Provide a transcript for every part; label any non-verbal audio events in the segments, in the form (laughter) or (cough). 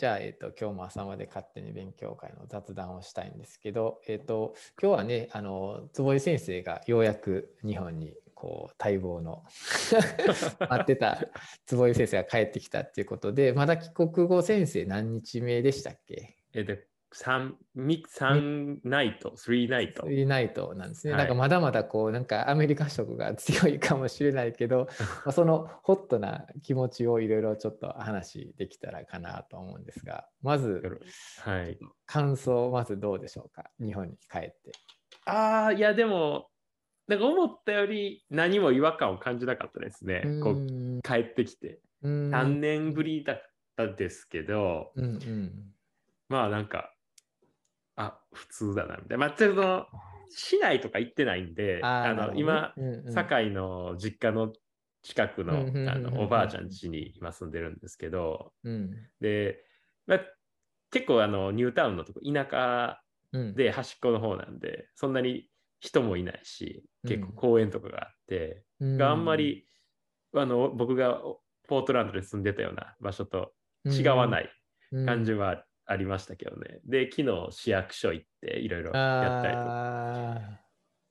じゃあ、えっ、と、今日も朝まで勝手に勉強会の雑談をしたいんですけど、えっ、と、今日はね、あの、坪井先生がようやく日本にこう待望の (laughs) 待ってた坪井先生が帰ってきたっていうことで、まだ帰国後先生何日目でしたっけ？えで、3、3ナイト、3ナイト。3ナイトなんですね。はいなんかまだまだこう、なんかアメリカ色が強いかもしれないけど、(laughs) まあそのホットな気持ちをいろいろちょっと話できたらかなと思うんですが、まずはい。感想、まずどうでしょうか、日本に帰って。ああ、いや、でも、なんか思ったより何も違和感を感じなかったですね。こうう帰ってきて。ーん3年ぶりだったですけど、うんうんまあなんか、あ、普通だな、みたいな。まあ、ちょっと、市内とか行ってないんで、あの、今、うんうん。堺の実家の近くのうんうんうんうんあのおばあちゃん家に今住んでるんですけど、うん。で、まあ、結構あのニュータウンのとこ田舎うん。で端っこの方なんでそんなに人もいないし結構公園とかがあって、うん。があんまりあの僕がポートランドで住んでたような場所と違わない感じはありましたけどね、で昨日市役所行っていろいろやったりとか。あ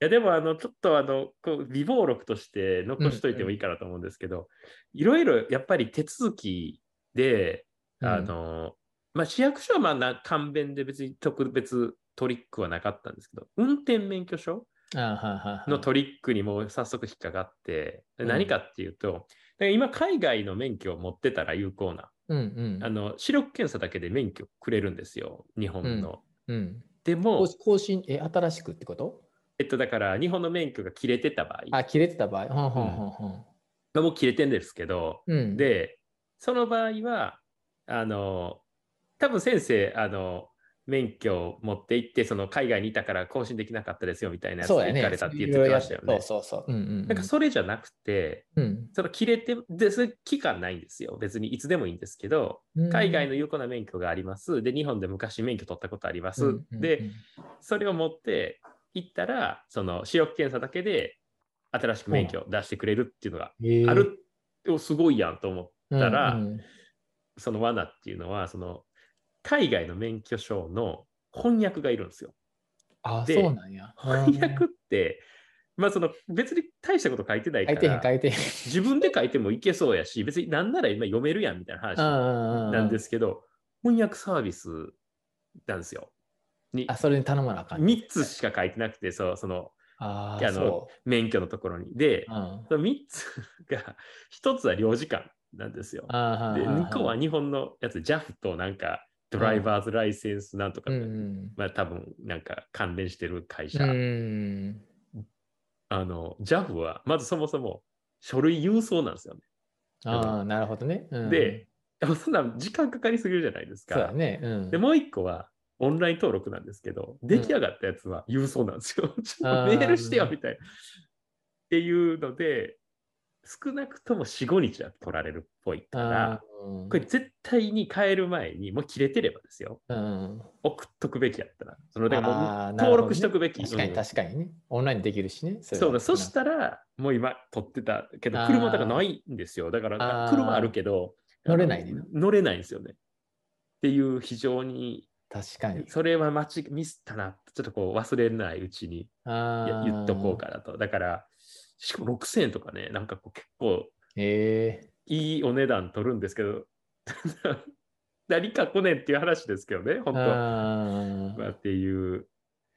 いやでもあのちょっとあのこう微暴録として残しといてもいいかなと思うんですけど、いろいろやっぱり手続きで、うん。あのまあ、市役所はまあな簡便で別に特別トリックはなかったんですけど運転免許証のトリックにもう早速引っかかって、何かっていうとで今海外の免許を持ってたら有効なうんうん。あの視力検査だけで免許くれるんですよ日本の。うんでも更、更新え新しくってこと？えっと、だから日本の免許が切れてた場合。あ切れてた場合？ほんほんほんほん。もう切れてんですけど、うん。で、その場合は、あの、多分先生、あの、免許を持って行って、その海外にいたから更新できなかったですよみたいなやつそうやね。行かれたって言ってましたよね。そうそうそう。うんうんうん。なんかそれじゃなくて、うん。その切れて、で、それ期間ないんですよ。別にいつでもいいんですけど、うん。海外の有効な免許があります。で、日本で昔免許取ったことあります。うんうんうん。で、それを持って行ったら、その視力検査だけで新しく免許を出してくれるっていうのがある、おすごいやんと思ったら、うんうん。その罠っていうのは、その海外の免許証の翻訳がいるんですよ。あでそうなんや翻訳って、まあその別に大したこと書いてないから、自分で書いてもいけそうやし、別になんなら今読めるやんみたいな話ななんですけど、翻訳サービスなんですよ。にあそれに頼まなあかん3つしか書いてなくて、そうそのああの免許のところに。でう、うんその3つが、1つは領事館なんですよ。で、あーは2個は日本のやつ、JAF となんか、ドライバーズライセンスなんとか、うんうんまあ多分なんか関連してる会社。うんあの、JAF は、まずそもそも書類郵送なんですよね。ああなるほどねうんで、そんな時間かかりすぎるじゃないですか。そうだねうんで、もう1個は、オンライン登録なんですけど、出来上がったやつは郵送なんですよ。(laughs) ちょっとメールしてよみたいな。っていうので、少なくとも4、5日は取られるっぽいから、うんこれ絶対に変える前に、もう切れてればですよ。うん送っとくべきやったら。そのだからも登録しとくべき。確かにうん確かにね。オンラインできるしね。そそうだ、そしたら、もう今取ってたけど車だからないんですよ。だから、車あるけど、乗れないね乗れないんですよね。っていう非常に、確かに。それは間違ミスったな、ちょっとこう忘れないうちに言っとこうかなと。だから、しかも6000円とかね、なんかこう結構へえいいお値段取るんですけど、(laughs) 何か来ねんっていう話ですけどね、本当。あーまあ、っていう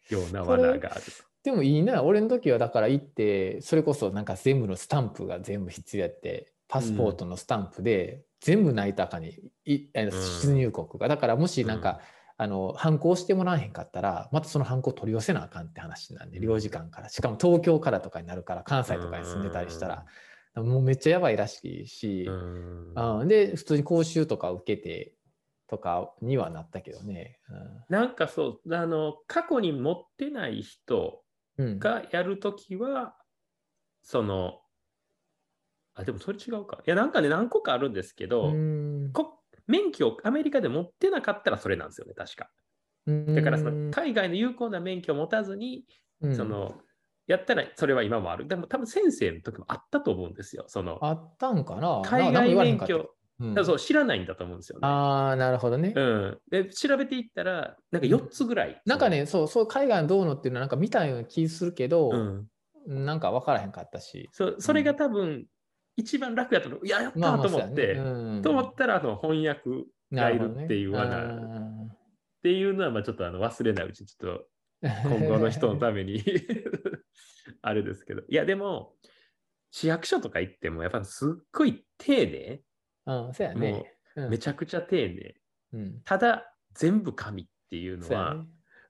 ような罠があると。でもいいな。俺の時はだから行って、それこそなんか全部のスタンプが全部必要やって、パスポートのスタンプで全部ないとあかんねいあのうん出入国が。だからもしなんか、あの、反抗してもらわへんかったら、またその反抗取り寄せなあかんって話なんで、うん領事館から。しかも東京からとかになるから、関西とかに住んでたりしたら、もうめっちゃやばいらしいし、うんうん、で、普通に講習とか受けてとかにはなったけどね。なんかそう、あの、過去に持ってない人うん。うん、がやるときは、その、あ、でもそれ違うか。いや、なんかね、何個かあるんですけど、うんこ免許をアメリカで持ってなかったらそれなんですよね、確か。だからその海外の有効な免許を持たずに、うんその、やったらそれは今もある。でも多分先生の時もあったと思うんですよ。その、あったんかな？海外免許、うんそう知らないんだと思うんですよね。ああ、なるほどね。うん、で調べていったら、なんか4つぐらい。なんかね、そう、そう、海外のどうのっていうのはなんか見たような気するけど、うん、なんか分からへんかったし。そそれが多分、一番楽やったの、いや、やったまあまあと思って、そうやねうんと思ったら、あの翻訳がいるっていうな罠、ねっていうのは、まあちょっとあの忘れないうちに、ちょっとうん今後の人のために (laughs) あれですけど。いや、でも、市役所とか行っても、やっぱすっごい丁寧、うん、そうやね。うんめちゃくちゃ丁寧。うん、ただ、全部紙っていうのは。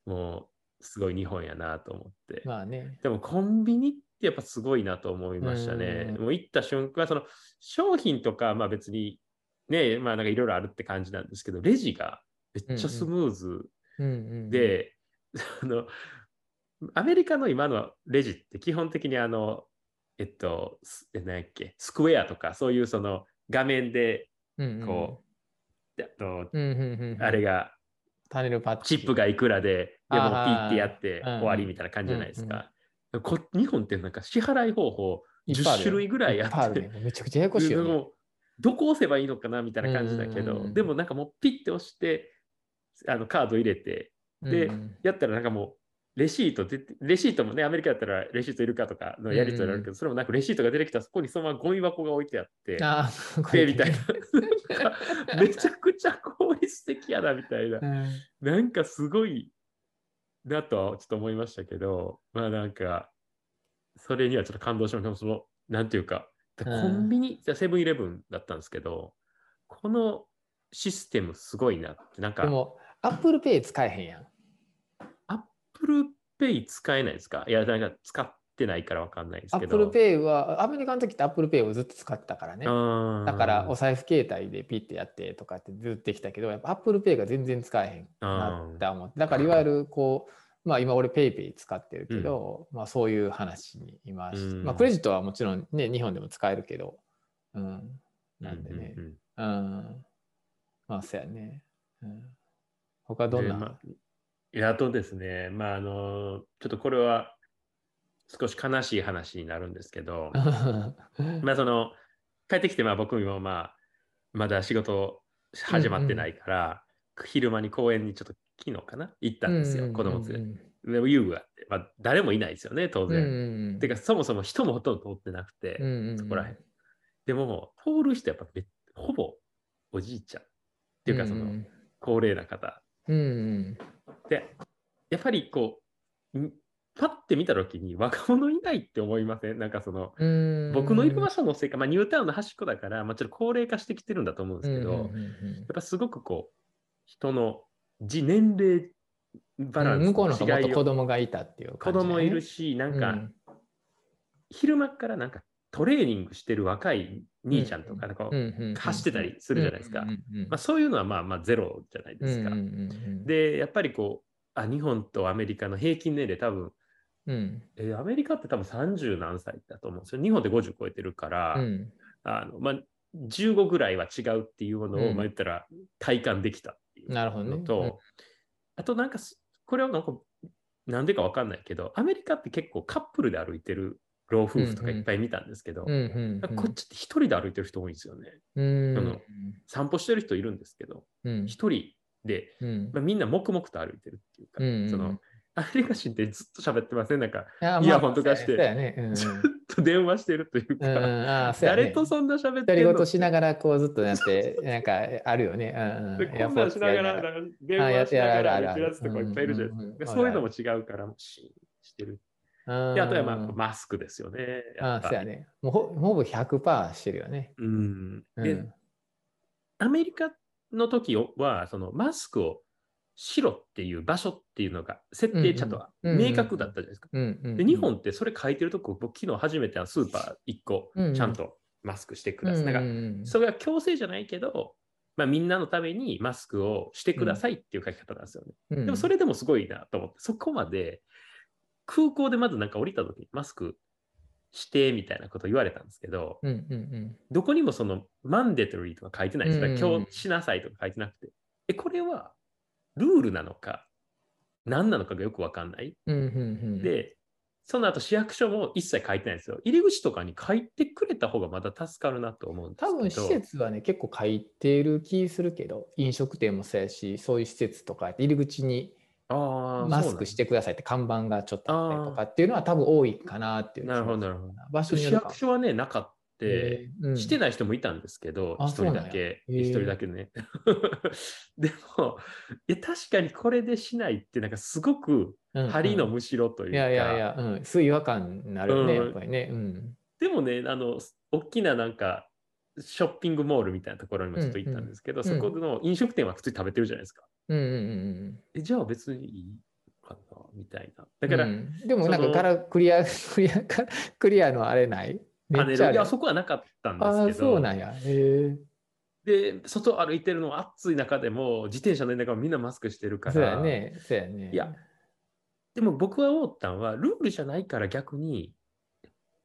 もう、すごい日本やなと思って。まあね。でも、コンビニってやっぱすごいなと思いましたね。うんもう行った瞬間、その商品とか、まあ別に、ね、まあなんかいろいろあるって感じなんですけど、レジがめっちゃスムーズで、あの、アメリカの今のレジって基本的にあの、えっと、何やっけ、スクエアとか、そういうその画面で、こう、あのうんうんうんうん、あれが、チ。チップがいくらで、でもピあーッてやってうん。終わりみたいな感じじゃないですか。こ日本ってなんか支払い方法10いっぱいあるよ。種類ぐらいあって、めちゃくちゃややこしいよ、(laughs) ね。どこ押せばいいのかなみたいな感じだけど、でもなんかもうピッて押して、あのカード入れて、でやったらなんかもう、レシート出て、レシートもね、アメリカだったらレシートいるかとかのやり取りあるけど、それもなんかレシートが出てきたらそこにそのままゴミ箱が置いてあって、あみたいな。なんかめちゃくちゃ効率的やなみたいな。うん。なんかすごいなとはちょっと思いましたけど、まあなんか、それにはちょっと感動しました。その、なんていうか、コンビニ、じゃセブンイレブンだったんですけど、このシステムすごいなって、なんか、でも、 Apple Pay 使えへんやん。 Apple Pay 使えないですか？いや、なんか使ってないからわかんないですけど。 Apple Pay は、アメリカの時って Apple Pay をずっと使ってたからね。だから、お財布携帯でピッてやってとかってずっとできたけど、やっぱ Apple Pay が全然使えへんなって思って。だから、いわゆるこう、まあ今俺 PayPay 使ってるけど、まあそういう話に今し、うんまあクレジットはもちろんね、日本でも使えるけど、うん。なんでねう。んうんうん。まあそうやね。うん。他どんな、でまああとですね、まああの、ちょっとこれは少し悲しい話になるんですけど、(laughs) まあその、帰ってきてまあ僕もまあ、まだ仕事始まってないから、昼間に公園にちょっと昨日かな行ったんですよ、子供連れて。でも遊具があって、まあ誰もいないですよね、当うんうん然。うん。てか、そもそも人もほとんど通ってなくて、うんうんうんそこらへん。でも、通る人やっぱめほぼおじいちゃん。っていうか、その、ん高齢な方。うんうんで、やっぱりこう、んパッて見たときに若者いないって思いません？なんかその、うん、僕のいる場所のせいか、まあ、ニュータウンの端っこだから、まあ、ちょっと高齢化してきてるんだと思うんですけど、うんうんうんやうん。っぱすごくこう、人の自年齢バランス向こうの方子を供がいたっていう子感じだね、供いるし、なんか、うん。昼間からなんかトレーニングしてる若い兄ちゃんとか、なんか走ってたりするじゃないですか。うんうんうんまあ、そういうのはまあまあゼロじゃないですか。うんうんうん。で、やっぱりこう、あ、日本とアメリカの平均年齢多分、うん。えーアメリカって多分30何歳だと思うんですよ。日本って50超えてるから、うん。あのまあ、15ぐらいは違うっていうものを、うん。まあ、言ったら体感できたっていうなるほどね。のと、うん。あとなんかす、これはなんか、なんでかわかんないけど、アメリカって結構カップルで歩いてる老夫婦とかいっぱい見たんですけど、うんうんうん。こっちって一人で歩いてる人多いんですよね。うん。あの散歩してる人いるんですけど、うん。一人で、うん。まあ、みんな黙々と歩いてるっていうか、そのアメリカ人ってずっと喋ってません？なんか、あイヤホンとかして。ねそうやね。ずっと電話してるといううんうん。うやね。誰とそんな喋って独りるの言しながらこうずっとやってなんかあるよね。うんでうんこんなんしながら、電話しながら歩くやつとかいっぱいいるじゃないですか。そういうのも違うから、シーンしてる。で、あとはまあうんマスクですよね。あそうやね。もうほほぼ100%してるよね。うん。うん。で、アメリカの時は、そのマスクをしろっていう場所っていうのが設定ちゃんと明確だったじゃないですか。で、日本ってそれ書いてるとこ、僕昨日初めてあのスーパー1個ちゃんとマスクしてください。なんかうんそれは強制じゃないけど、まあ、みんなのためにマスクをしてくださいっていう書き方なんですよね。うんでもそれでもすごいなと思って、そこまで空港でまずなんか降りた時にマスクしてみたいなこと言われたんですけど、どこにもそのマンデトリーとか書いてないです。だからうん今日しなさいとか書いてなくて。え、これはルールなのか何なのかがよくわかんない。うんうんうんで、その後市役所も一切書いてないんですよ。入り口とかに書いてくれた方がまだ助かるなと思うんですけど。多分施設はね、結構書いてる気するけど、飲食店もそうやし、そういう施設とか、入り口にマスクしてくださいって看板がちょっとあったりとかっていうのは多分多いかなっていうなるほど、なるほど。場所市役所はね、なかっうんしてない人もいたんですけど、あ一人だけ、一人だけね。(laughs) でも、いや確かにこれでしないって、なんかすごくうん針のむしろというか、いやいやいや、うん、すぐ違和感になるよね、うんやっぱりね。うん。でもね、あの、大きななんか、ショッピングモールみたいなところにもちょっと行ったんですけど、うんうんそこの飲食店は普通に食べてるじゃないですか。うんうんうんえじゃあ別にいいかなみたいな。うん。だから、うんでもなんかガラクリア、クリア、クリアのあれないパネル、いや、そこはなかったんですけど、そうなんや。へえ。で、外歩いてるの暑い中でも、自転車の中もみんなマスクしてるから、そうやね。そうやね。いや、でも僕は思ったのは、ルールじゃないから逆に、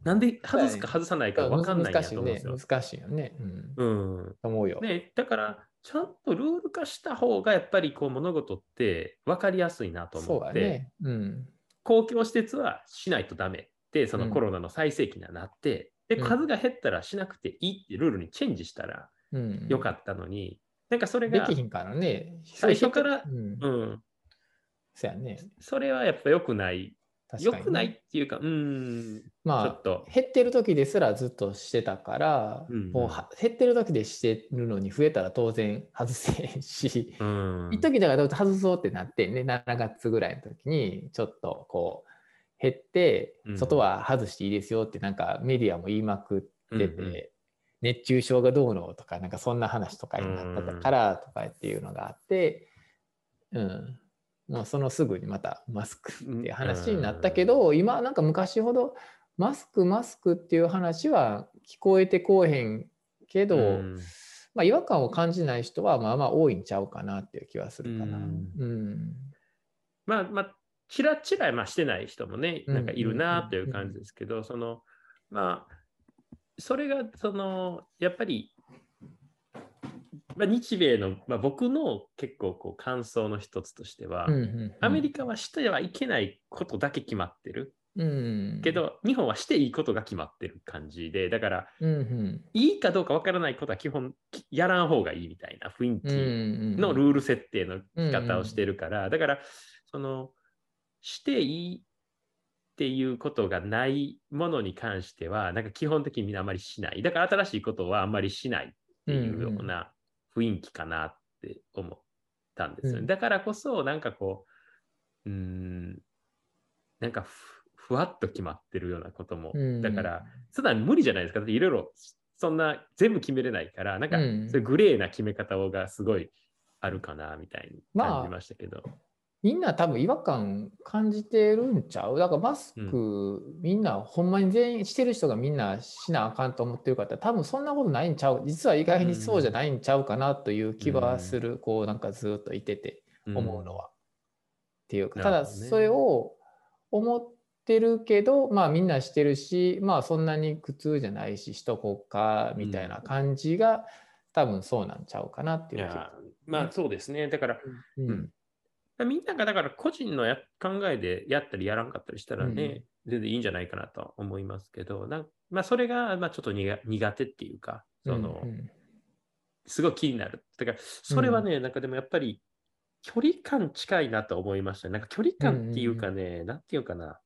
なんで外すか外さないか分かんないんや難しいねと思うんですよ。。難しいよね。うん。うん。と思うよ。ね、だから、ちゃんとルール化した方が、やっぱりこう物事って分かりやすいなと思って、やね。うん。公共施設はしないとダメって、そのうんコロナの最盛期にはなって、で、うん数が減ったらしなくていいってルールにチェンジしたらうん。よかったのに、なんかそれができ、ひんからね。最初からうん。うん、そうやね。それはやっぱ良くない。良くないっていうか、うん、ちょまあっ、と、減ってる時ですらずっとしてたから、うんうんもうは減ってる時でしてるのに増えたら当然外せへんし、うん、一時だから外そうってなってね、7月ぐらいの時にちょっとこう減ってう、ん外は外していいですよってなんかメディアも言いまくってて、熱中症がどうのとか、なんかそんな話とかになったからとかっていうのがあって、うん。もうそのすぐにまたマスクっていう話になったけど、今なんか昔ほどマスクマスクっていう話は聞こえてこうへんけど、うんまあ、違和感を感じない人はまあまあ多いんちゃうかなっていう気はするかな。ううんん。まあまあ、ちらちら、まあ、してない人もね、うんなんかいるなという感じですけど、その、まあ、それが、その、やっぱり、まあ、日米の、まあ、僕の結構こう感想の一つとしては、アメリカはしてはいけないことだけ決まってる。うん。け、ど、日本はしていいことが決まってる感じで、だから、うんうん。いいかどうかわからないことは基本やらん方がいいみたいな雰囲気んのルール設定の仕方をしてるから、だから、その、していいっていうことがないものに関しては、なんか基本的にみんなあまりしない。だから新しいことはあんまりしないっていうような雰囲気かなって思ったんですよね。うんだからこそ、なんかこう、うーん、なんかふふわっと決まってるようなことも、うんだから、そんな無理じゃないですか。だっていろいろ、そんな全部決めれないから、なんか、うんそういうグレーな決め方がすごいあるかな、みたいにまあ感じましたけど。みんな多分違和感感じてるんちゃう？だからマスク、みんなほんまに全員してる人がみんなしなあかんと思ってる方多分そんなことないんちゃう？実は意外にそうじゃないんちゃうかなという気はする、こうなんかずっといてて思うのは。っていうかただそれを思ってるけどまあみんなしてるしまあそんなに苦痛じゃないししとこうかみたいな感じが、多分そうなんちゃうかなっていいう気が。や、まあそうですね。だから、うん。うんみんながだから個人のや考えでやったりやらんかったりしたらね、全然いいんじゃないかなと思いますけど、なんまあそれがまあちょっと苦苦手っていうか、その、うんうん。すごい気になる。だから、それはね、なんかでもやっぱり距離感近いなと思いましたね。なんか距離感っていうかね、なんていうかな。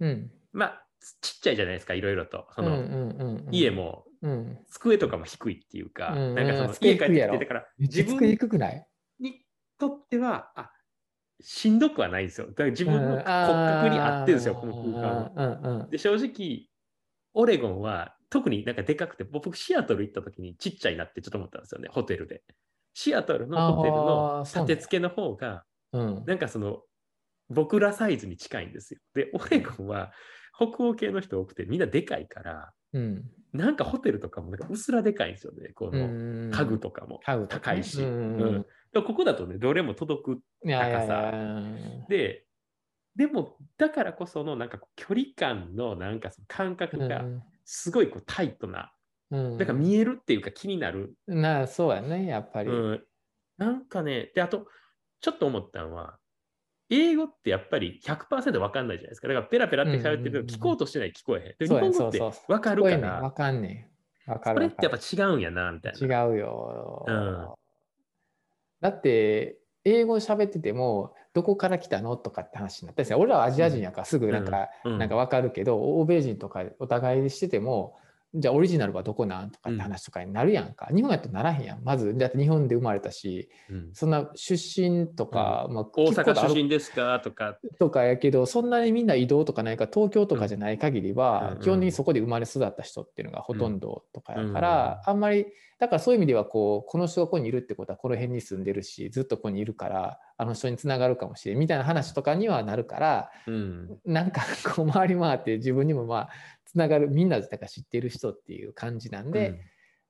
うん。まあ、ちっちゃいじゃないですか、いろいろと。その、うんうんうんうん。家もうん。机とかも低いっていうか、うん。なんかその机家帰ってきて、だから自分低くないにとっては、あしんどくはないんですよ。だから自分のうん骨格に合ってるんですよ、この空間は。で、正直、オレゴンは特になんかでかくて、僕、シアトル行った時にちっちゃいなってちょっと思ったんですよね、ホテルで。シアトルのホテルあの立て付けの方が、うんなんかその、僕らサイズに近いんですよ。で、オレゴンは北欧系の人多くて、みんなでかいから、うん。なんかホテルとかもなんかうすらでかいんですよね、このうん。家具とかも。高いし。うんうんここだとね、どれも届く高さ。やで、でも、だからこそのなんか距離感のなんかその感覚がすごいこうタイトな、うんだから見えるっていうか気になる。なあそうやねやっぱり。うん、なんかね、で、あと、ちょっと思ったのは、英語ってやっぱり100%分かんないじゃないですか。だからペラペラって喋ってると聞こうとしてない聞こえへん。で日本語って分かるから。分かんねえ。分かる。これってやっぱ違うんやな、みたいな。違うよ。うん、だって、英語喋ってても、どこから来たの？とかって話になったり俺らはアジア人やからすぐなんか、うん、なんか分かるけど、欧米人とかお互いでしてても、じゃあオリジナルはどこなんとかって話とかになるやんか、うん、日本やとならへんやん。まずだって日本で生まれたし、うん、そんな出身とか、うん、まあ、大阪出身ですかとか。とかやけどそんなにみんな移動とかないか東京とかじゃない限りは、基本的にそこで生まれ育った人っていうのがほとんどとかやから、あんまりだからそういう意味ではこうこの人がここにいるってことはこの辺に住んでるしずっとここにいるからあの人につながるかもしれんみたいな話とかにはなるから、うん、なんかこう回り回って自分にもまあつながるみんなだから知ってる人っていう感じなんで、うん、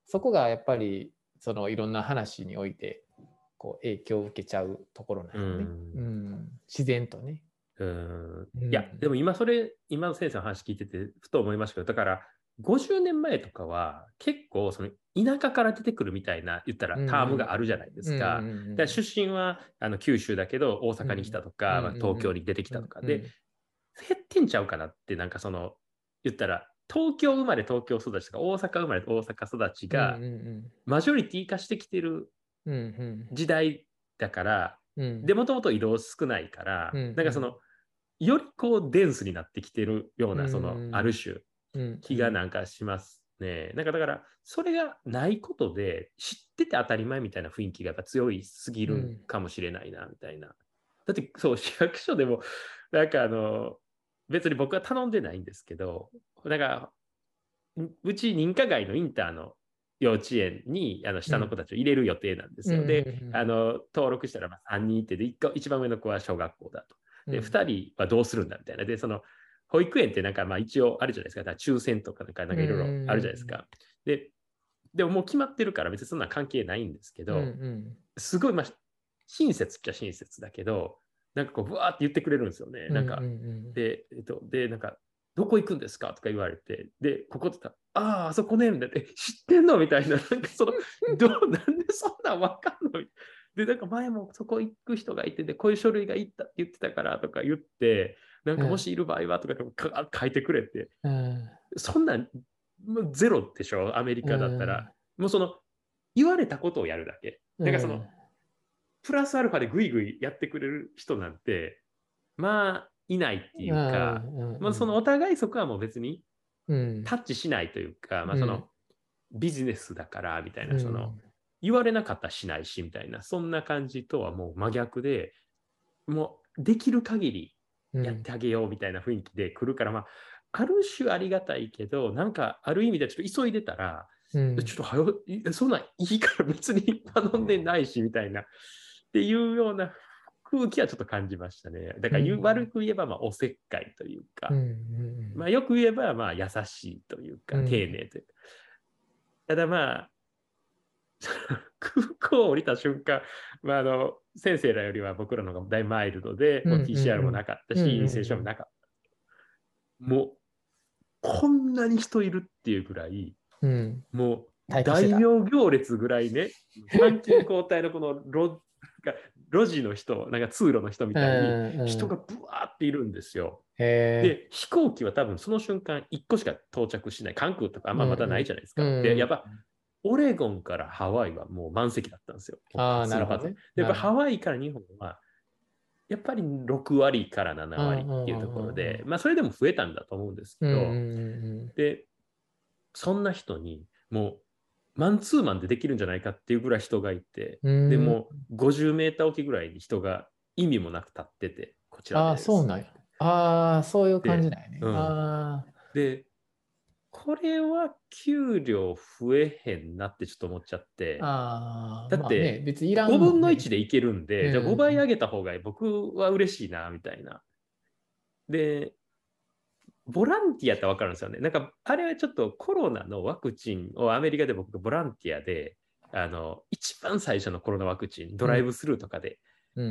そこがやっぱりそのいろんな話においてこう影響を受けちゃうところなんよね、うん、うん、自然とね。うん。いやでも今それ今の先生の話聞いててふと思いましたけどだから50年前とかは結構その田舎から出てくるみたいな言ったらタームがあるじゃないですか。出身はあの九州だけど大阪に来たとか、まあ、東京に出てきたとか。で、減ってんちゃうかなってなんかその言ったら東京生まれ東京育ちとか大阪生まれ大阪育ちがマジョリティ化してきてる時代だから、でもともと移動少ないから、なんかそのよりこうデンスになってきてるようなそのある種気がなんかしますね。なんかだからそれがないことで知ってて当たり前みたいな雰囲気がやっぱ強いすぎるかもしれないなみたいな。だってそう市役所でもなんかあの別に僕は頼んでないんですけど、だからうち認可外のインターの幼稚園にあの下の子たちを入れる予定なんですよ。うん、で、あの登録したらまあ3人いてで一番上の子は小学校だと。で、2人はどうするんだみたいな。で、その保育園ってなんかまあ一応あるじゃないですか。だから抽選とかなんかいろいろあるじゃないですか。で、でももう決まってるから別にそんな関係ないんですけど、うんうん、すごいまあ親切っちゃ親切だけど、なんかこう、ぶわーって言ってくれるんですよね。なんか、で、えっと、で、なんか、どこ行くんですかとか言われて、で、ここって言ったら、ああ、あそこね、みたいな、知ってんの？みたいな、なんかその、(laughs) どう、なんでそんなんわかんの？で、なんか前もそこ行く人がいて、で、こういう書類がいったって言ってたからとか言って、なんかもしいる場合はとかか書いてくれって、うん、そんなんゼロでしょ、アメリカだったら。うん、もうその言われたことをやるだけ。だからその、うん、プラスアルファでぐいぐいやってくれる人なんて、まあ、いないっていうか、まあ、そのお互いそこはもう別にタッチしないというか、まあ、そのビジネスだからみたいな、その言われなかったらしないしみたいな、そんな感じとはもう真逆で、もうできる限りやってあげようみたいな雰囲気で来るから、まあ、ある種ありがたいけど、なんかある意味でちょっと急いでたら、うん、ちょっとはよ、そんないいから別に頼んでないしみたいな、っていうような空気はちょっと感じましたね。だから、うん、悪く言えばまあおせっかいというか、うん、まあ、よく言えばまあ優しいというか、丁寧という。か。ただまあ、(laughs) 空港を降りた瞬間、まあ、あの先生らよりは僕らの方が大マイルドで、うんうんうん、PCR もなかったし、陰性証もなかった。もう、こんなに人いるっていうぐらい、うん、もう大名行列ぐらいね、参勤交代のこの路路地の人、なんか通路の人みたいに人がぶわーっているんですよ。で、飛行機は多分その瞬間1個しか到着しない。関空とかあんままだないじゃないですか。うんうん、で、やっぱオレゴンからハワイはもう満席だったんですよ。あなるほど、ね、やっぱハワイから日本は、やっぱり6割から7割っていうところで、まあそれでも増えたんだと思うんですけど、で、そんな人にもうマンツーマンでできるんじゃないかっていうぐらい人がいて、でも50メーター置きぐらいに人が意味もなく立ってて、こちらでああ、そうなんや。ああ、そういう感じだよね。で、うん、これは給料増えへんなってちょっと思っちゃって。だって、ね、別にいらん、5分の1でいけるんで、うん、じゃあ5倍上げた方が僕は嬉しいな、みたいな。で、ボランティアって分かるんですよね。なんか、あれはちょっとコロナのワクチンをアメリカで僕がボランティアで、あの、一番最初のコロナワクチン、ドライブスルーとかで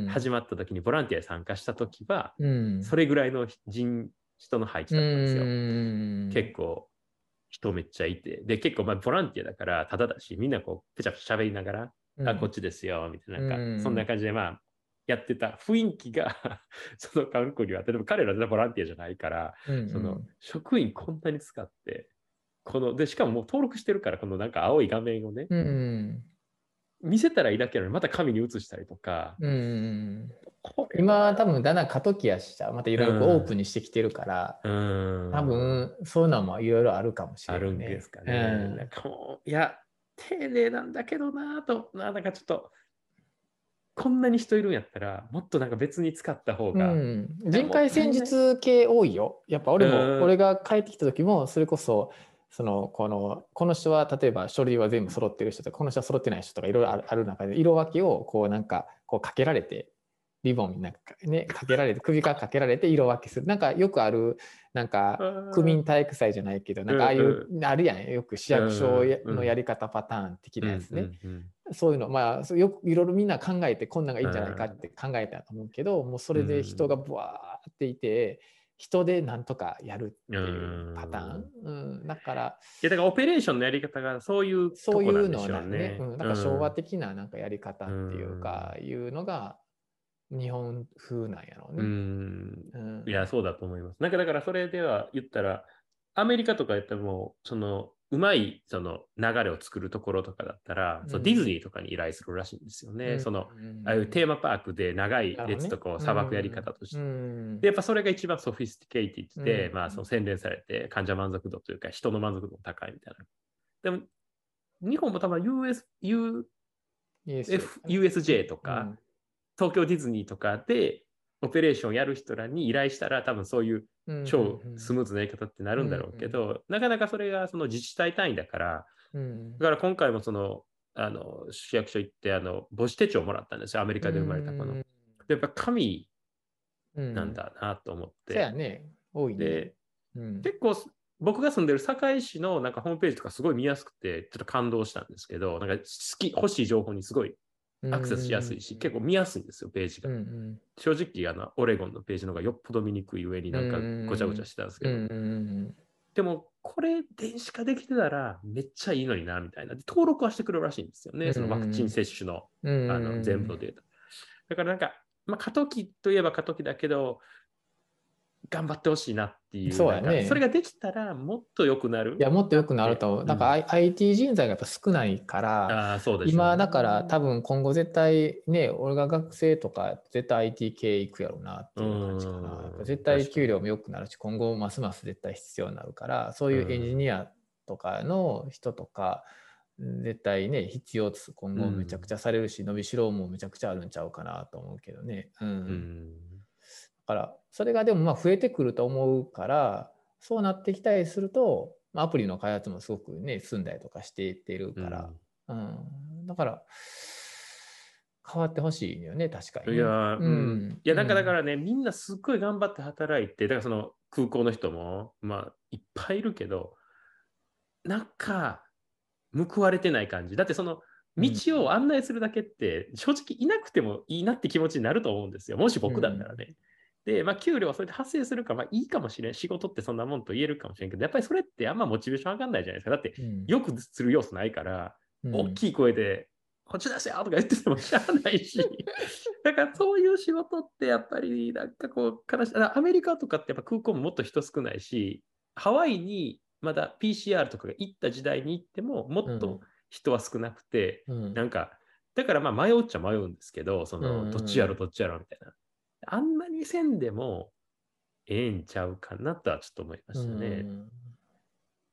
始まった時にボランティアに参加した時は、うん、それぐらいの人、人の配置だったんですよ。結構人めっちゃいて、で、結構まあボランティアだからただだし、みんなこう、ぺちゃぺちゃ喋りながら、うん、あ、こっちですよ、みたいな、なんか、そんな感じで、まあ、やってた。雰囲気が (laughs) その韓国には、例えば彼らはボランティアじゃないから、うんうん。その職員こんなに使って、このでしかももう登録してるから、このなんか青い画面をね、うんうん見せたらいいだけなのに、また紙に映したりとか、うん今多分だんだん過渡期やしさまたいろいろオープンにしてきてるから、うん。多分そういうのもいろいろあるかもしれあない、るんですかね。うん。なんかもういや、丁寧なんだけどなぁと、ななんかちょっと、こんなに人いるんやったら、もっとなんか別に使った方が、うん、人海戦術系多いよ。やっぱ俺も、うん。俺が帰ってきた時も、それこそ、そのこのこの人は例えば書類は全部揃ってる人とかこの人は揃ってない人とかいろいろある中で色分けをこうなんかこうかけられてリボンになんかねかけられて首からかけられて色分けする。なんかよくあるなんか区民体育祭じゃないけどなんかああいう、あるやん。よく市役所のやり方パターン的なやつね。そういうの、まあ、よくいろいろみんな考えて、こんなんがいいんじゃないかって考えたと思うけど、もうそれで人がブワーっていて、人でなんとかやるっていうパターン？うん、だから、いやだからオペレーションのやり方がそういうとそういこなんうのなんね、。うん、か昭和的ななんかやり方っていうか、いうのが日本風なんやろううね。ん。うんいや、そうだと思います。なんかだからそれでは言ったら、アメリカとかやったらもう、その、うまいその流れを作るところとかだったら、そううんディズニーとかに依頼するらしいんですよね。その、ああいうテーマパークで長い列とかをさばくやり方として。うん。で、やっぱそれが一番 sophisticated で、うん。まあ、その洗練されて、患者満足度というか、人の満足度も高いみたいな。でも、日本も多分 US、U、F、USJ とか、東京ディズニーとかで、オペレーションやる人らに依頼したら、多分そういううん超スムーズなやり方ってなるんだろうけど、なかなかそれがその自治体単位だから、うんだから今回もその、あの市役所行ってあの母子手帳もらったんですよ、アメリカで生まれた子の。うんでやっぱ神うんなんだなと思って。そうやね、多いね。で、うん結構僕が住んでる堺市のなんかホームページとかすごい見やすくて、ちょっと感動したんですけど、なんか好き、欲しい情報にすごいアクセスしやすいし、結構見やすいんですよ、ページが。うんうん。正直あの、オレゴンのページの方がよっぽど見にくい上になんかうんごちゃごちゃしてたんですけど、うんうんでもこれ電子化できてたらめっちゃいいのになみたいな。で登録はしてくれるらしいんですよね、そのワクチン接種のうんあの全部のデータ。だからなんか、まあ、過渡期といえば過渡期だけど、頑張ってほしいなっていう。そうやねそれができたらもっと良くなる。いやもっと良くなると思う。うんだか IT 人材がやっぱ少ないから、ああ、そうです、ね。今だから多分今後絶対ね、俺が学生とか絶対 IT 系行くやろうなっていう感じかな。絶対給料も良くなるし、今後ますます絶対必要になるから、そういうエンジニアとかの人とか、絶対ね、必要つ今後めちゃくちゃされるし、伸びしろもめちゃくちゃあるんちゃうかなと思うけどね。うんうん。だからそれがでもまあ増えてくると思うからそうなってきたりすると、まあアプリの開発もすごくね進んだりとかしていってるから、うん。だから変わってほしいよね確かにね、いやー、ううん。ん、いや、なんかだからね、みんなすっごい頑張って働いて、だからその空港の人も、まあ、いっぱいいるけど、なんか、報われてない感じ。だってその、道を案内するだけって、正直いなくてもいいなって気持ちになると思うんですよ。もし僕だったらね。で、まあ、給料はそれで発生するから、まあ、いいかもしれん。仕事ってそんなもんと言えるかもしれんけど、やっぱりそれってあんまモチベーション上がんないじゃないですか。だって、うんよくする要素ないから、うん大きい声で、こっち出せよとか言っててもしゃあないし、(laughs) だからそういう仕事ってやっぱりなんかこう悲しい、あアメリカとかってやっぱ空港ももっと人少ないし、ハワイにまだ PCR とかが行った時代に行ってももっうんと人は少なくて、うんなんか、だからまあ迷うっちゃ迷うんですけど、そのどっちやろどっちやろみたいな。あんなにせんでもええんちゃうかなとはちょっと思いましたね。うん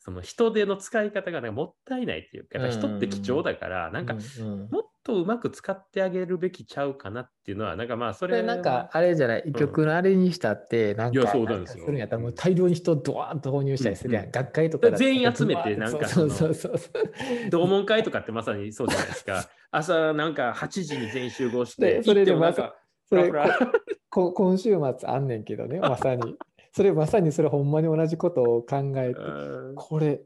その人手の使い方がなんかもったいないっていうか、やっぱ人って貴重だから、なんかうんうんもっとうまく使ってあげるべきちゃうかなっていうのは、なんかまあそれなんかあれじゃない、曲のあれにしたって、なんいやかそうなんですよかするんやったらもう大量に人をドワーンと投入したりするやん。うんうん学会とか全員集めてなんかそうそうそうそう。同門会とかってまさにそうじゃないですか。朝なんか8時に全員集合して、でそれでもなんかそこ今週末あんねんけどね、(laughs) まさに。それまさにそれほんまに同じことを考えて、うん。これ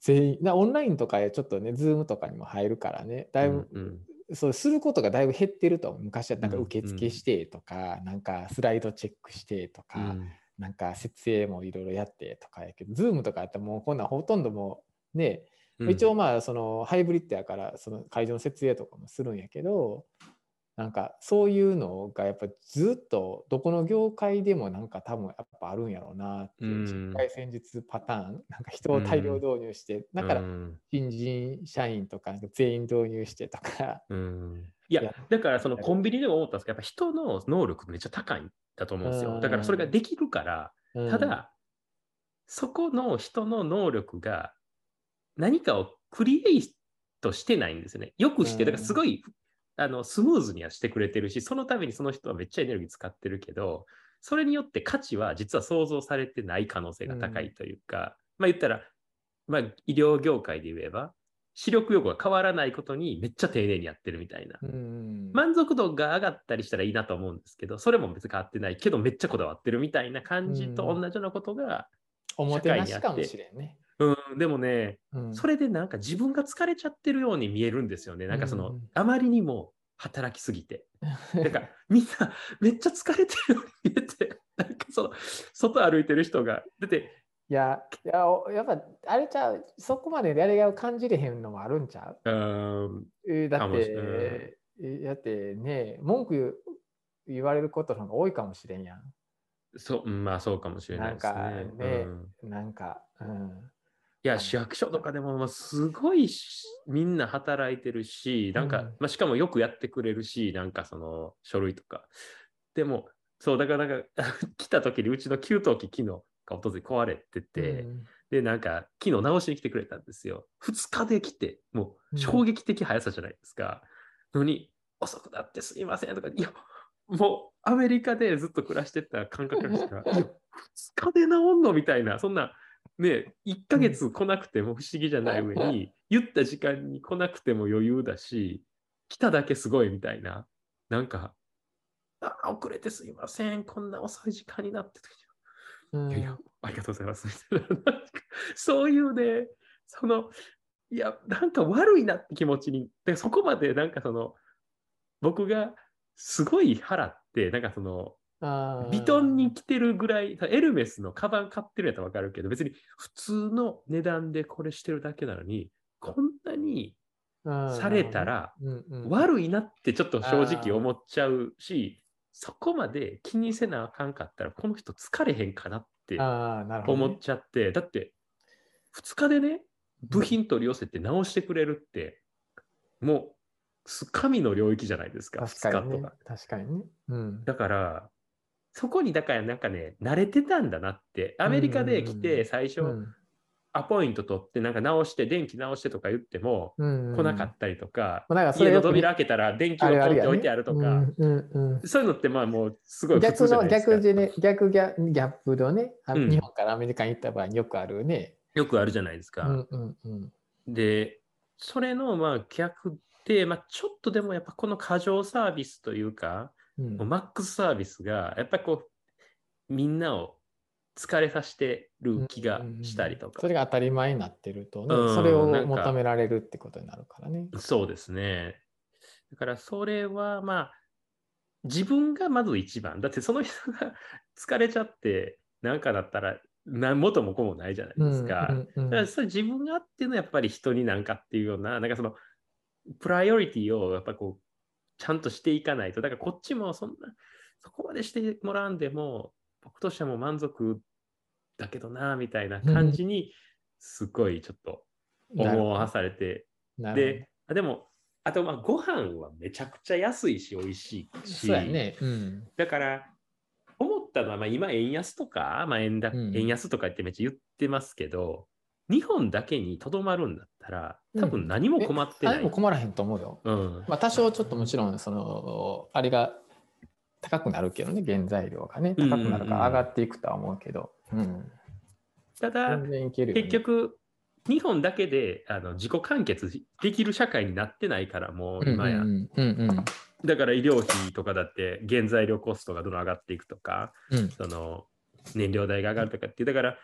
全員な、オンラインとかでちょっとね、 Zoom とかにも入るからね、だいぶ、うんそうすることがだいぶ減ってると。昔はなんかうん受付してとか、なんかスライドチェックしてとか、うん。なんか設営もいろいろやってとかやけど、 Zoom とかやったらもうこんなんほとんどもうね、うん。一応まあそのハイブリッドやからその会場の設営とかもするんやけどなんかそういうのがやっぱずっとどこの業界でもなんか多分やっぱあるんやろうなっていう社会戦術パターン。(laughs) なんか人を大量導入してだから新人社員とか全員導入してとか。いやだからそのコンビニでも思ったんですけどやっぱ人の能力めっちゃ高いんだと思うんですよ。だからそれができるからただそこの人の能力が何かをクリエイトしてないんですよね。よくして、だからすごいあのスムーズにはしてくれてるし、そのためにその人はめっちゃエネルギー使ってるけど、それによって価値は実は想像されてない可能性が高いというか、うん、まあ言ったら、まあ、医療業界で言えば、視力欲が変わらないことにめっちゃ丁寧にやってるみたいな、うん、満足度が上がったりしたらいいなと思うんですけど、それも別に変わってないけど、めっちゃこだわってるみたいな感じと同じようなことが社会にあって、かもしれんね。うん、でもね、うん、それでなんか自分が疲れちゃってるように見えるんですよね。なんかその、うん、あまりにも働きすぎて。(laughs) だからみんなめっちゃ疲れてるように見えて、(laughs) なんかその外歩いてる人が。だっていや、いややっぱあれちゃう、そこまでやりがいを感じれへんのもあるんちゃう？うんだって、だってね、文句言われることの方が多いかもしれんやん。そう、まあそうかもしれないですね。なんかね、うん、なんか、うん。いや、市役所とかでも、すごいみんな働いてるし、なんか、うん、まあ、しかもよくやってくれるし、なんかその書類とか。でも、そう、だからなんか (laughs) 来た時にうちの給湯器昨日が訪れ壊れてて、うん、で、なんか昨日直しに来てくれたんですよ。2日で来て、もう衝撃的速さじゃないですか。のに、遅くなってすいませんとか、いや、もうアメリカでずっと暮らしてた感覚からしたら、(laughs) 2日で治んの？みたいな、そんな、ね、1ヶ月来なくても不思議じゃない上に、言った時間に来なくても余裕だし、来ただけすごいみたいな、なんか、あ遅れてすいません、こんな遅い時間になってうん、いやいや、ありがとうございます。(laughs) そういうね、その、いや、なんか悪いなって気持ちに、でそこまでなんかその、僕がすごい払って、なんかその、ビトンに来てるぐらい、エルメスのカバン買ってるやったらわかるけど、別に普通の値段でこれしてるだけなのに、こんなにされたら悪いなってちょっと正直思っちゃうし、そこまで気にせなあかんかったら、この人疲れへんかなって思っちゃって、ね、だって2日でね、部品取り寄せて直してくれるって、もう神の領域じゃないですか、確かに、ね、確かにね。うん、だから、そこにだからなんかね、慣れてたんだなって、アメリカで来て最初、アポイント取ってなんか直して電気直してとか言っても来なかったりとか、うんうん、家の扉開けたら電気をポンって置いてあるとか、そういうのってまあもうすごい逆の逆でね逆ギャギャップのね、うん、日本からアメリカに行った場合によくあるね。よくあるじゃないですか。うんうんうん、で、それのまあ逆で、まあ、ちょっとでもやっぱこの過剰サービスというか、うん、マックスサービスがやっぱりこうみんなを疲れさせてる気がしたりとか、うんうん、それが当たり前になってるとね、うん、それを求められるってことになるからね。そうですね。だからそれはまあ自分がまず一番。だってその人が疲れちゃってなんかだったら何元も子もないじゃないですか。だからそれ自分があってのやっぱり人になんかっていうような、なんかそのプライオリティをやっぱこう、ちゃんとしていかないと。だからこっちもそんな、そこまでしてもらうんでも、僕としてはもう満足だけどな、みたいな感じに、すごいちょっと思わされて。で、でも、あとまあご飯はめちゃくちゃ安いし、美味しいし。ねうん、だから、思ったのは、まあ、今、円安とか、まあ円だ、うん、円安とかってめっちゃ言ってますけど、日本だけにとどまるんだったら、多分何も困ってない。何も困らへんと思うよ。うん、まあ、多少ちょっともちろん、その、あれが高くなるけどね、原材料がね、高くなるから上がっていくとは思うけど。うん、うん、ただ、ね、結局、日本だけであの自己完結できる社会になってないから、もう今や。だから医療費とかだって原材料コストがどんどん上がっていくとか、うん、その燃料代が上がるとかっていう、だから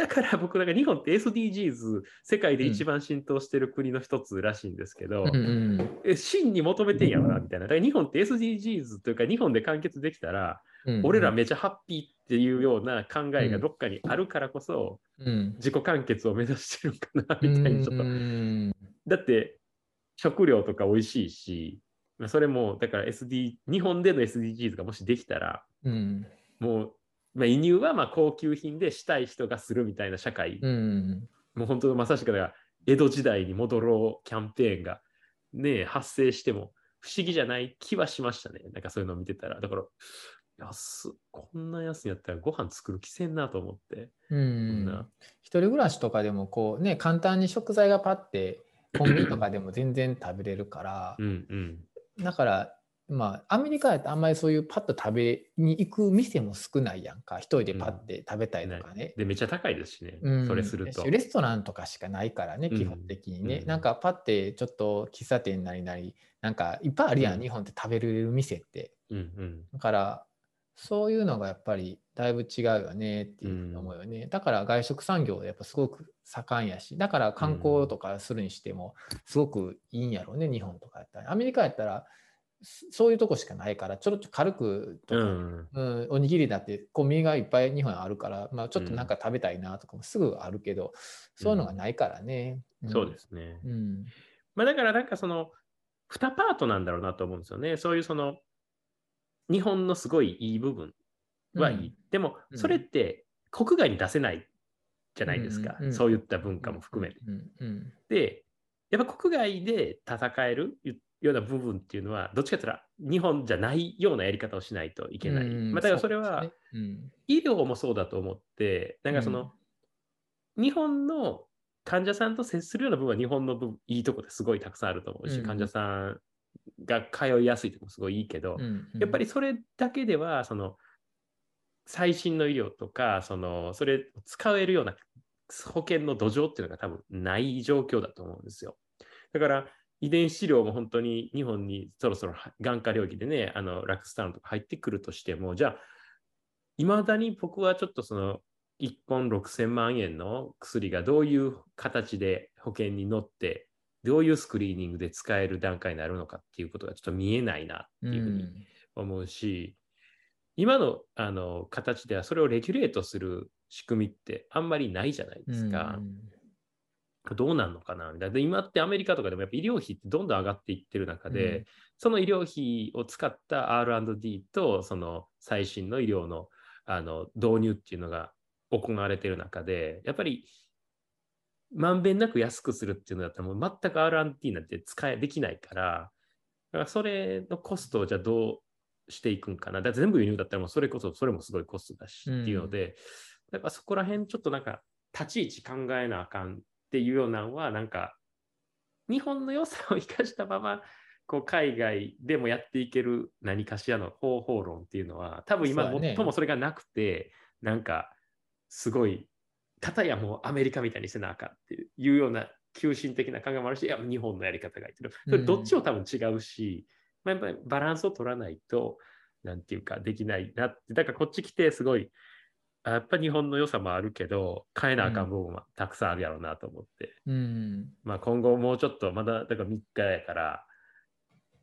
だから僕なんか日本って SDGs 世界で一番浸透してる国の一つらしいんですけど、うんうん、真に求めてんやろなみたいな。だから日本って SDGs というか日本で完結できたら、うんうん、俺らめちゃハッピーっていうような考えがどっかにあるからこそ、うん、自己完結を目指してるかなみたいにちょっと。だって食料とか美味しいし、それも、だから SD、日本での SDGs がもしできたら、うん、もう、まあ、輸入はまあ高級品でしたい人がするみたいな社会、うん、もう本当まさしく江戸時代に戻ろうキャンペーンが、ね、発生しても不思議じゃない気はしましたね。なんかそういうのを見てたら。だから、安こんな安いやったらご飯作る気せんなと思って。うん。一人暮らしとかでもこうね、簡単に食材がパッてコンビニとかでも全然食べれるから、うんうん、だからまあアメリカやとあんまりそういうパッと食べに行く店も少ないやんか。一人でパッて食べたいとかね、うん、でめっちゃ高いですしね、うん、それすると。レストランとかしかないからね基本的にね、うん、なんかパッてちょっと喫茶店なりなりなんかいっぱいあるやん、日本って食べれる店って、うんうん、だからそういうのがやっぱりだいぶ違うよねっていう思うよね、うん、だから外食産業やっぱすごく盛んやしだから観光とかするにしてもすごくいいんやろうね、日本とかやったら。アメリカやったらそういうとこしかないからちょっと軽くとか、うん、うん、おにぎりだってコンビニがいっぱい日本あるから、まあ、ちょっとなんか食べたいなとかもすぐあるけど、うん、そういうのがないからね、そうですね、うん。まあ、だからなんかその2パートなんだろうなと思うんですよね。そういうその日本のすごいいい部分はいい。うん、でも、それって国外に出せないじゃないですか。うん、そういった文化も含めて。で、やっぱ国外で戦えるような部分っていうのは、どっちかというと日本じゃないようなやり方をしないといけない。まあ、だからそれは、医療もそうだと思って、なんかその、日本の患者さんと接するような部分は日本の分いいとこですごいたくさんあると思うし、患者さんが通いやすいとこもすごいいいけど、うんうん、やっぱりそれだけではその最新の医療とかそのそれ使えるような保険の土壌っていうのが多分ない状況だと思うんですよ。だから遺伝子量も本当に日本にそろそろ眼科領域でね、あのラクスタウンとか入ってくるとしても、じゃあ、いまだに僕はちょっとその1本6000万円の薬がどういう形で保険に乗ってどういうスクリーニングで使える段階になるのかっていうことがちょっと見えないなっていうふうに思うし、うん、今のあの形ではそれをレギュレートする仕組みってあんまりないじゃないですか。うん、どうなんのかなみたいな。で、今ってアメリカとかでもやっぱ医療費ってどんどん上がっていってる中で、うん、その医療費を使った R&D とその最新の医療のあの導入っていうのが行われている中で、やっぱりまんべんなく安くするっていうのだったらもう全く R&T なんて使えできないから、だからそれのコストをじゃあどうしていくんかな。だ全部輸入だったらもうそれこそそれもすごいコストだしっていうので、だからそこら辺ちょっとなんか立ち位置考えなあかんっていうようなのはなんか日本の良さを生かしたままこう海外でもやっていける何かしらの方法論っていうのは多分今最もそれがなくて、ね、なんかすごいかたやもうアメリカみたいにせなあかんっていうような急進的な考えもあるし、いや、日本のやり方がいいけど、それどっちも多分違うし、うん、まあ、やっぱりバランスを取らないと、なんていうか、できないなって、だからこっち来てすごい、やっぱ日本の良さもあるけど、変えなあかん部分はたくさんあるやろうなと思って、うん、まあ今後もうちょっと、まだだから3日やから、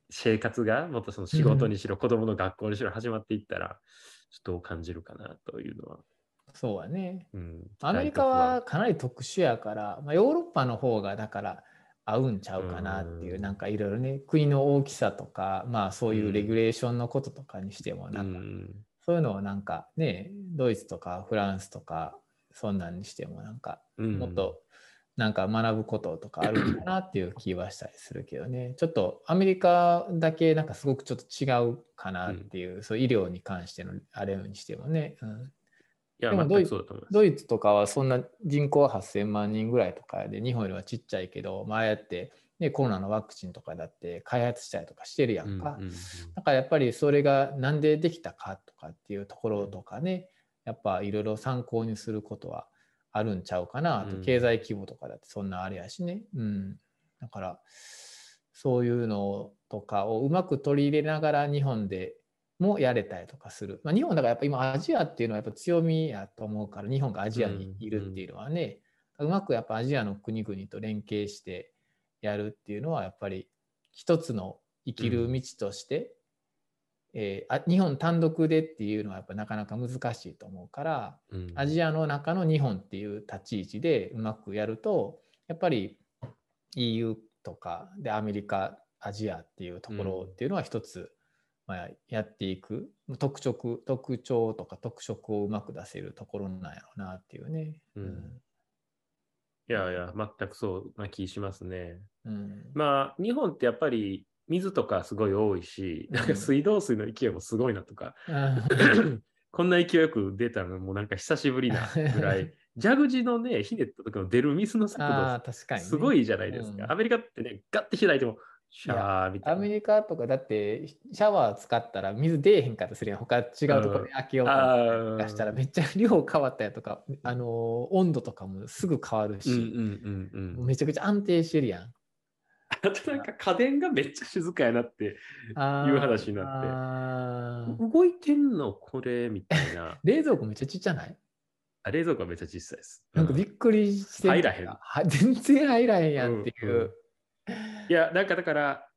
生活がもっとその仕事にしろ、うん、子供の学校にしろ始まっていったら、ちょっとどう感じるかなというのは。そうやね、うん、アメリカはかなり特殊やから、まあ、ヨーロッパの方がだから合うんちゃうかなっていう、うん、なんかいろいろね国の大きさとかまあそういうレギュレーションのこととかにしてもなんか、うん、そういうのをなんかねドイツとかフランスとかそんなんにしてもなんかもっとなんか学ぶこととかあるんかなっていう気はしたりするけどね。ちょっとアメリカだけなんかすごくちょっと違うかなっていう、そう医療に関してのあれにしてもね、うん、でもドイツドイツとかはそんな人口8000万人ぐらいとかで日本よりはちっちゃいけど、まあ、あやって、ね、コロナのワクチンとかだって開発したりとかしてるやんか、うんうんうん、だからやっぱりそれが何でできたかとかっていうところとかねやっぱいろいろ参考にすることはあるんちゃうかな、あと経済規模とかだってそんなあれやしね、うん、だからそういうのとかをうまく取り入れながら日本でもやれたりとかする。まあ、日本だからやっぱ今アジアっていうのはやっぱ強みやと思うから日本がアジアにいるっていうのはね、うんうん、うまくやっぱアジアの国々と連携してやるっていうのはやっぱり一つの生きる道として、うん、えー、あ日本単独でっていうのはやっぱなかなか難しいと思うから、うん、アジアの中の日本っていう立ち位置でうまくやるとやっぱり EU とかでアメリカアジアっていうところっていうのは一つ、まあ、やっていく特色特徴とか特色をうまく出せるところなんやろうなっていうね。うん、いやいや全くそうな気しますね。うん、まあ日本ってやっぱり水とかすごい多いし、なんか水道水の勢いもすごいなとか、(laughs) こんな勢いよく出たのもなんか久しぶりなぐらい、(laughs) 蛇口のね、ひねった時の出る水の速度、すごいじゃないですか。アメリカってね、ガッて開いても、シャワーみたいな。アメリカとかだってシャワー使ったら水出えへんかったするやん。他違うところで開けようかしたらめっちゃ量変わったやとか、あの温度とかもすぐ変わるし、めちゃくちゃ安定してるやん。あとなんか家電がめっちゃ静かやなっていう話になって、動いてんのこれみたいな。(laughs) 冷蔵庫めっちゃちっちゃない？あ冷蔵庫はめっちゃ小さいです。なんかびっくりして入らへん。全然入らへんやんっていう。うんうん、いや、なんかだから、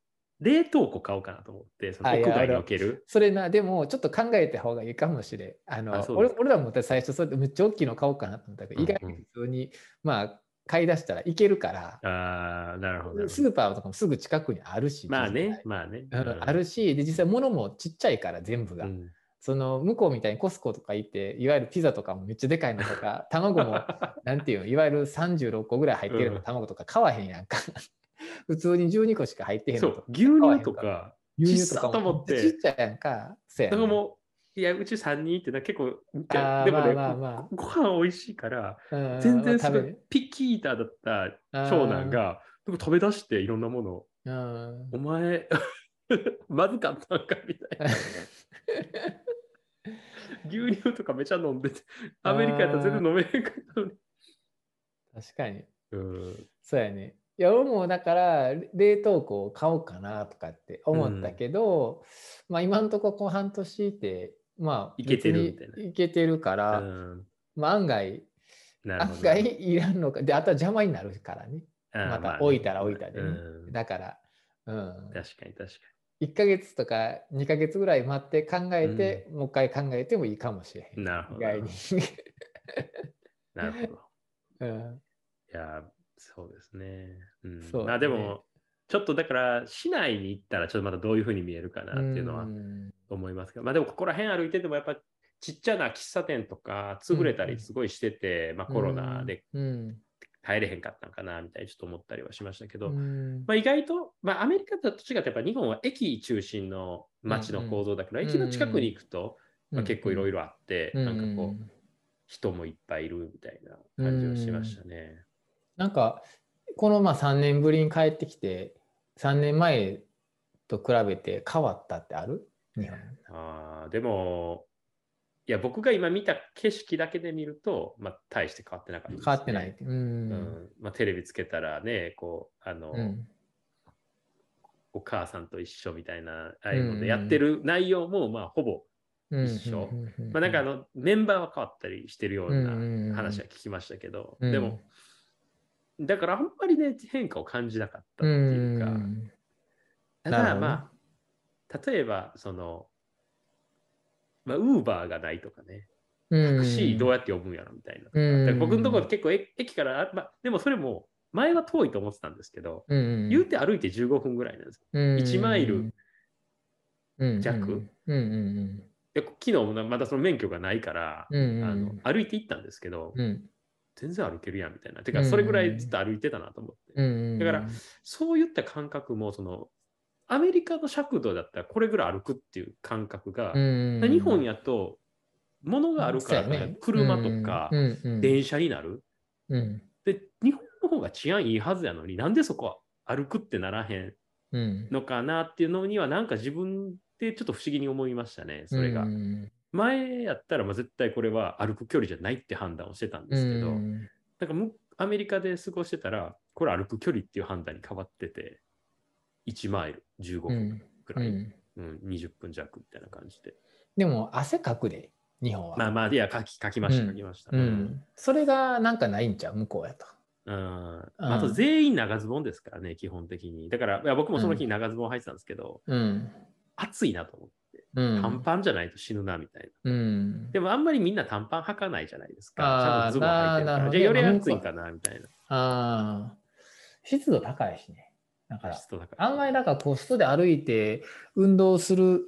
冷凍庫買おうかなと思って、その屋外に置ける。それな、でもちょっと考えた方がいいかもしれん。あの俺俺らも最初、それめっちゃ大きいの買おうかなと思ったけど、意外に普通に、まあ、買い出したらいけるから、あなるほどスーパーとかもすぐ近くにあるし、まあね、まあね。うん、あるし、で実際物もちっちゃいから全部が。うんその向こうみたいにコスコとか行っていわゆるピザとかもめっちゃでかいのとか卵も (laughs) なんていうのいわゆる36個ぐらい入ってるの卵とか買わへんやんか普通に12個しか入ってへんのと。牛乳とか牛乳とかもちっちゃいやんかそうや、ね、もいや、うち3人ってな結構、でもね、まあまあまあ、ご飯美味しいから、全然すごいピッキーターだった長男が、食べ出していろんなものお前、(laughs) まずかったんかみたいな。(laughs) 牛乳とかめちゃ飲んでて、アメリカやったら全然飲めへんかったのに。確かに。うん、そうやね。いや、俺もだから冷凍庫を買おうかなとかって思ったけど、うん、まあ今のところこう半年ってまあ、いけてるみたいな。いけてるから、うん、まあ案外、案外いらんのか。で、あとは邪魔になるからね。また置いたら置いたでね。うん、だから、うん。確かに確かに。1か月とか2か月ぐらい待って考えて、うん、もう一回考えてもいいかもしれへん。なるほど。意外に。なるほど。(laughs) うん、いや、そうですね。うん、そう、ね、まあでも、ちょっとだから市内に行ったらちょっとまたどういうふうに見えるかなっていうのは思いますけど、まあでもここら辺歩いててもやっぱちっちゃな喫茶店とか潰れたりすごいしてて、まあコロナで入れへんかったんかなみたいにちょっと思ったりはしましたけど、まあ意外と、まあアメリカと違ってやっぱ日本は駅中心の街の構造だから、駅の近くに行くと、まあ、結構いろいろあって、なんかこう人もいっぱいいるみたいな感じはしましたね。なんかこのまあ3年ぶりに帰ってきて3年前と比べて変わったってある？日本。あでもいや僕が今見た景色だけで見ると、まあ、大して変わってなかった、ね、変わってない。う。ん。うん。まあ、テレビつけたらね、こう、あの、うん、お母さんと一緒みたいな、ああいうのでやってる内容も、まあ、ほぼ一緒。まあ、なんかあの、メンバーは変わったりしてるような話は聞きましたけど、でも、だからあんまりね、変化を感じなかったっていうか、ただまあ、例えば、その、まあ、ウーバーがないとかね、タクシーどうやって呼ぶんやろみたいな。僕のところ結構駅からまあ、でもそれも前は遠いと思ってたんですけど、言うて歩いて15分ぐらいなんですよ。1マイル弱。で昨日もまだその免許がないから、あの歩いて行ったんですけど、全然歩けるやんみたいな。てか、それぐらいずっと歩いてたなと思って。だから、そういった感覚も、その、アメリカの尺度だったらこれぐらい歩くっていう感覚が、日本やと、物があるから、ね、車とか電車になる。で、日本の方が治安いいはずやのになんでそこは歩くってならへんのかなっていうのには、なんか自分でちょっと不思議に思いましたね、それが。前やったらまあ絶対これは歩く距離じゃないって判断をしてたんですけど、なんかアメリカで過ごしてたら、これ歩く距離っていう判断に変わってて、1マイル15分くらい、うん、うん、20分弱みたいな感じで。でも汗かくで、日本は。まあまあ、いや、書き書きました、書きました。うん。それがなんかないんちゃう？向こうやと。うん、あと全員長ズボンですからね、基本的に。だから、いや僕もその日長ズボン履いてたんですけど、うん、暑いなと思って。短パンじゃないと死ぬなみたいな、うん、でもあんまりみんな短パン履かないじゃないですか。ちゃんとズボン履いてるから。じゃあより暑いかなみたいな。ああ。湿度高いしね。だから、あんまりだからポストで歩いて運動する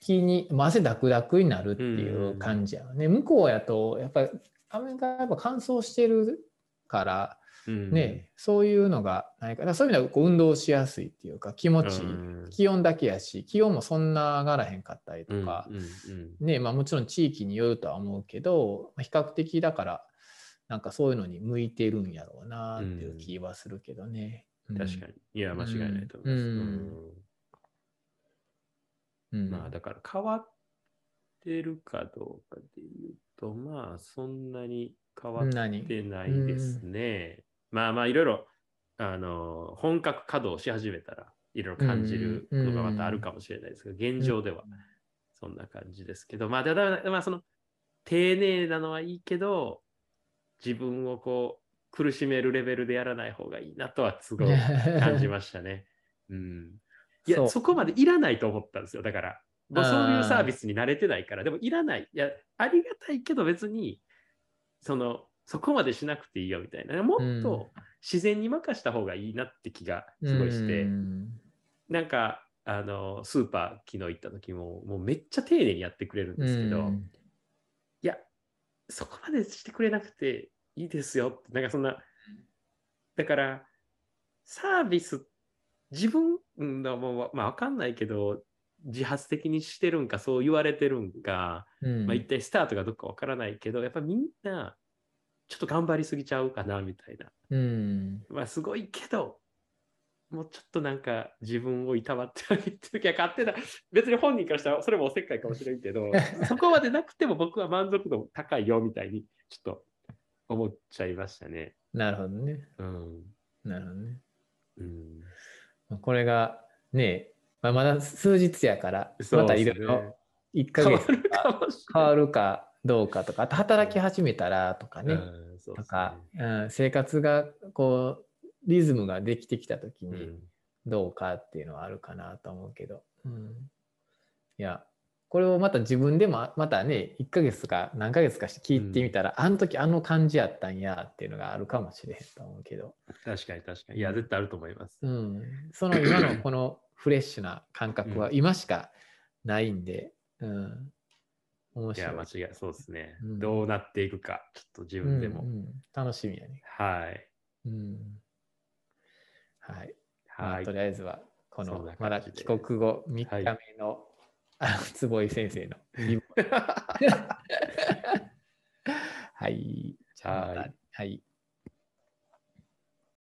気に、まあ、汗だくだくになるっていう感じやね。向こうやと、やっぱりアメリカやっぱ乾燥してるから、ね、そういうのがないから、そういう意味ではこう運動しやすいっていうか、気持ちいい、気温だけやし、気温もそんな上がらへんかったりとか、ね、まあもちろん地域によるとは思うけど、比較的だから、なんかそういうのに向いてるんやろうなっていう気はするけどね。確かに。いや、間違いないと思います。うん、まあだから変わってるかどうかでいうと、まあそんなに変わってないですね。まあまあいろいろあの本格稼働し始めたらいろいろ感じることがまたあるかもしれないですけど、現状では。そんな感じですけど、まあだだまあその丁寧なのはいいけど、自分をこう苦しめるレベルでやらない方がいいなとはすごい感じましたね。(laughs) うん、いやそこまでいらないと思ったんですよ。だから、そういうサービスに慣れてないから、でもいらない。いや、ありがたいけど別に、その、そこまでしなくていいよみたいな。もっと自然に任した方がいいなって気がすごいして、うん、なんか、あの、スーパー昨日行った時も、もうめっちゃ丁寧にやってくれるんですけど、うん、いや、そこまでしてくれなくていいですよって、なんかそんな、だから、サービス自分のもまあ分かんないけど自発的にしてるんかそう言われてるんか、うん、まあ、一体スタートがどっか分からないけどやっぱみんなちょっと頑張りすぎちゃうかなみたいな、うん、まあすごいけどもうちょっとなんか自分をいたわってあげてる時は勝手な別に本人からしたらそれもおせっかいかもしれんけど (laughs) そこまでなくても僕は満足度高いよみたいにちょっと思っちゃいましたね。なるほどね。うん、なるほどね。うんこれがね、まあ、まだ数日やから、またいろいろ1ヶ月変わるかどうかとか、あと働き始めたらとかね、とか、うん、生活がこう、リズムができてきた時にどうかっていうのはあるかなと思うけど、うん、いや、これをまた自分でもまたね1ヶ月か何ヶ月かして聞いてみたら、うん、あの時あの感じやったんやっていうのがあるかもしれへんと思うけど。確かに確かに。いや絶対あると思います、うん、その今のこのフレッシュな感覚は今しかないんで、うん、面白い。いや間違いそうですね、うん、どうなっていくかちょっと自分でも、うんうん、楽しみやね。はい、うん、はい、はい、まあ、とりあえずはこのまだ帰国後3日目の、はい。坪井先生の。(laughs) (laughs) はい。じゃあ、はい。